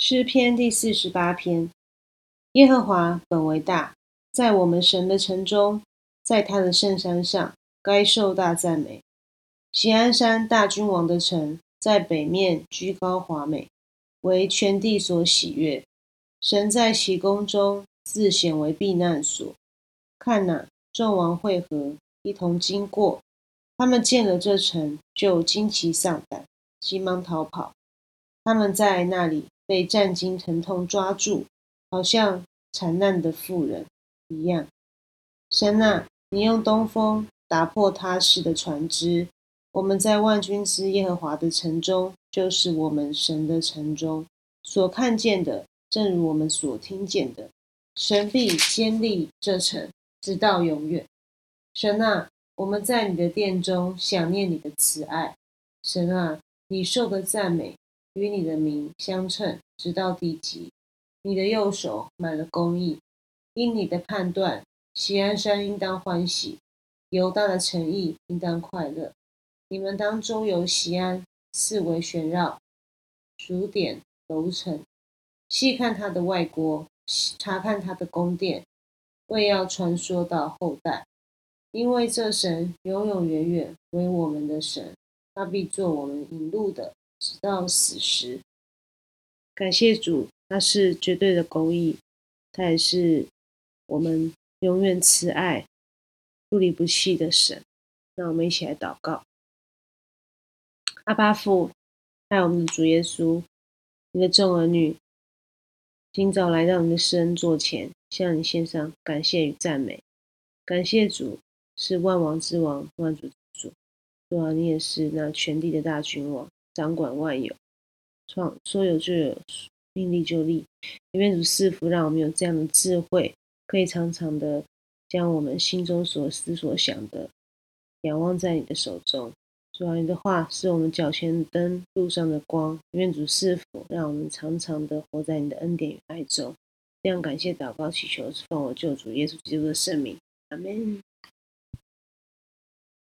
诗篇第四十八篇：耶和华本为大，在我们神的城中，在他的圣山上，该受大赞美。喜安山大君王的城，在北面居高华美，为全地所喜悦。神在其宫中自显为避难所。看哪，众王会合，一同经过。他们见了这城，就惊奇丧胆，急忙逃跑。他们在那里被战惊疼痛抓住，好像惨难的妇人一样。神啊，你用东风打破他式的船只。我们在万军之耶和华的城中，就是我们神的城中所看见的，正如我们所听见的。神必坚立这城，直到永远。神啊。我们在你的殿中想念你的慈爱，神啊，你受的赞美与你的名相称，直到地极。你的右手满了公义，因你的判断，西安山应当欢喜，犹大的诚意应当快乐。你们当周游西安，四围旋绕，数点楼层，细看他的外郭，查看他的宫殿，为要传说到后代。因为这神永永远远为我们的神，他必做我们引路的，直到死时。感谢主，他是绝对的公义，他也是我们永远慈爱、不离不弃的神。那我们一起来祷告：阿巴父，爱我们的主耶稣，你的众儿女今早来到你的施恩座前，向你献上感谢与赞美。感谢主。是万王之王，万主之主。主啊，你也是那全地的大君王，掌管万有，创说有就有，命立就立。愿主赐福，让我们有这样的智慧，可以常常的将我们心中所思所想的仰望在你的手中。主啊，你的话是我们脚前灯，路上的光。愿主赐福，让我们常常的活在你的恩典与爱中。这样感谢祷告祈求，是奉我救主耶稣基督的圣名，阿门。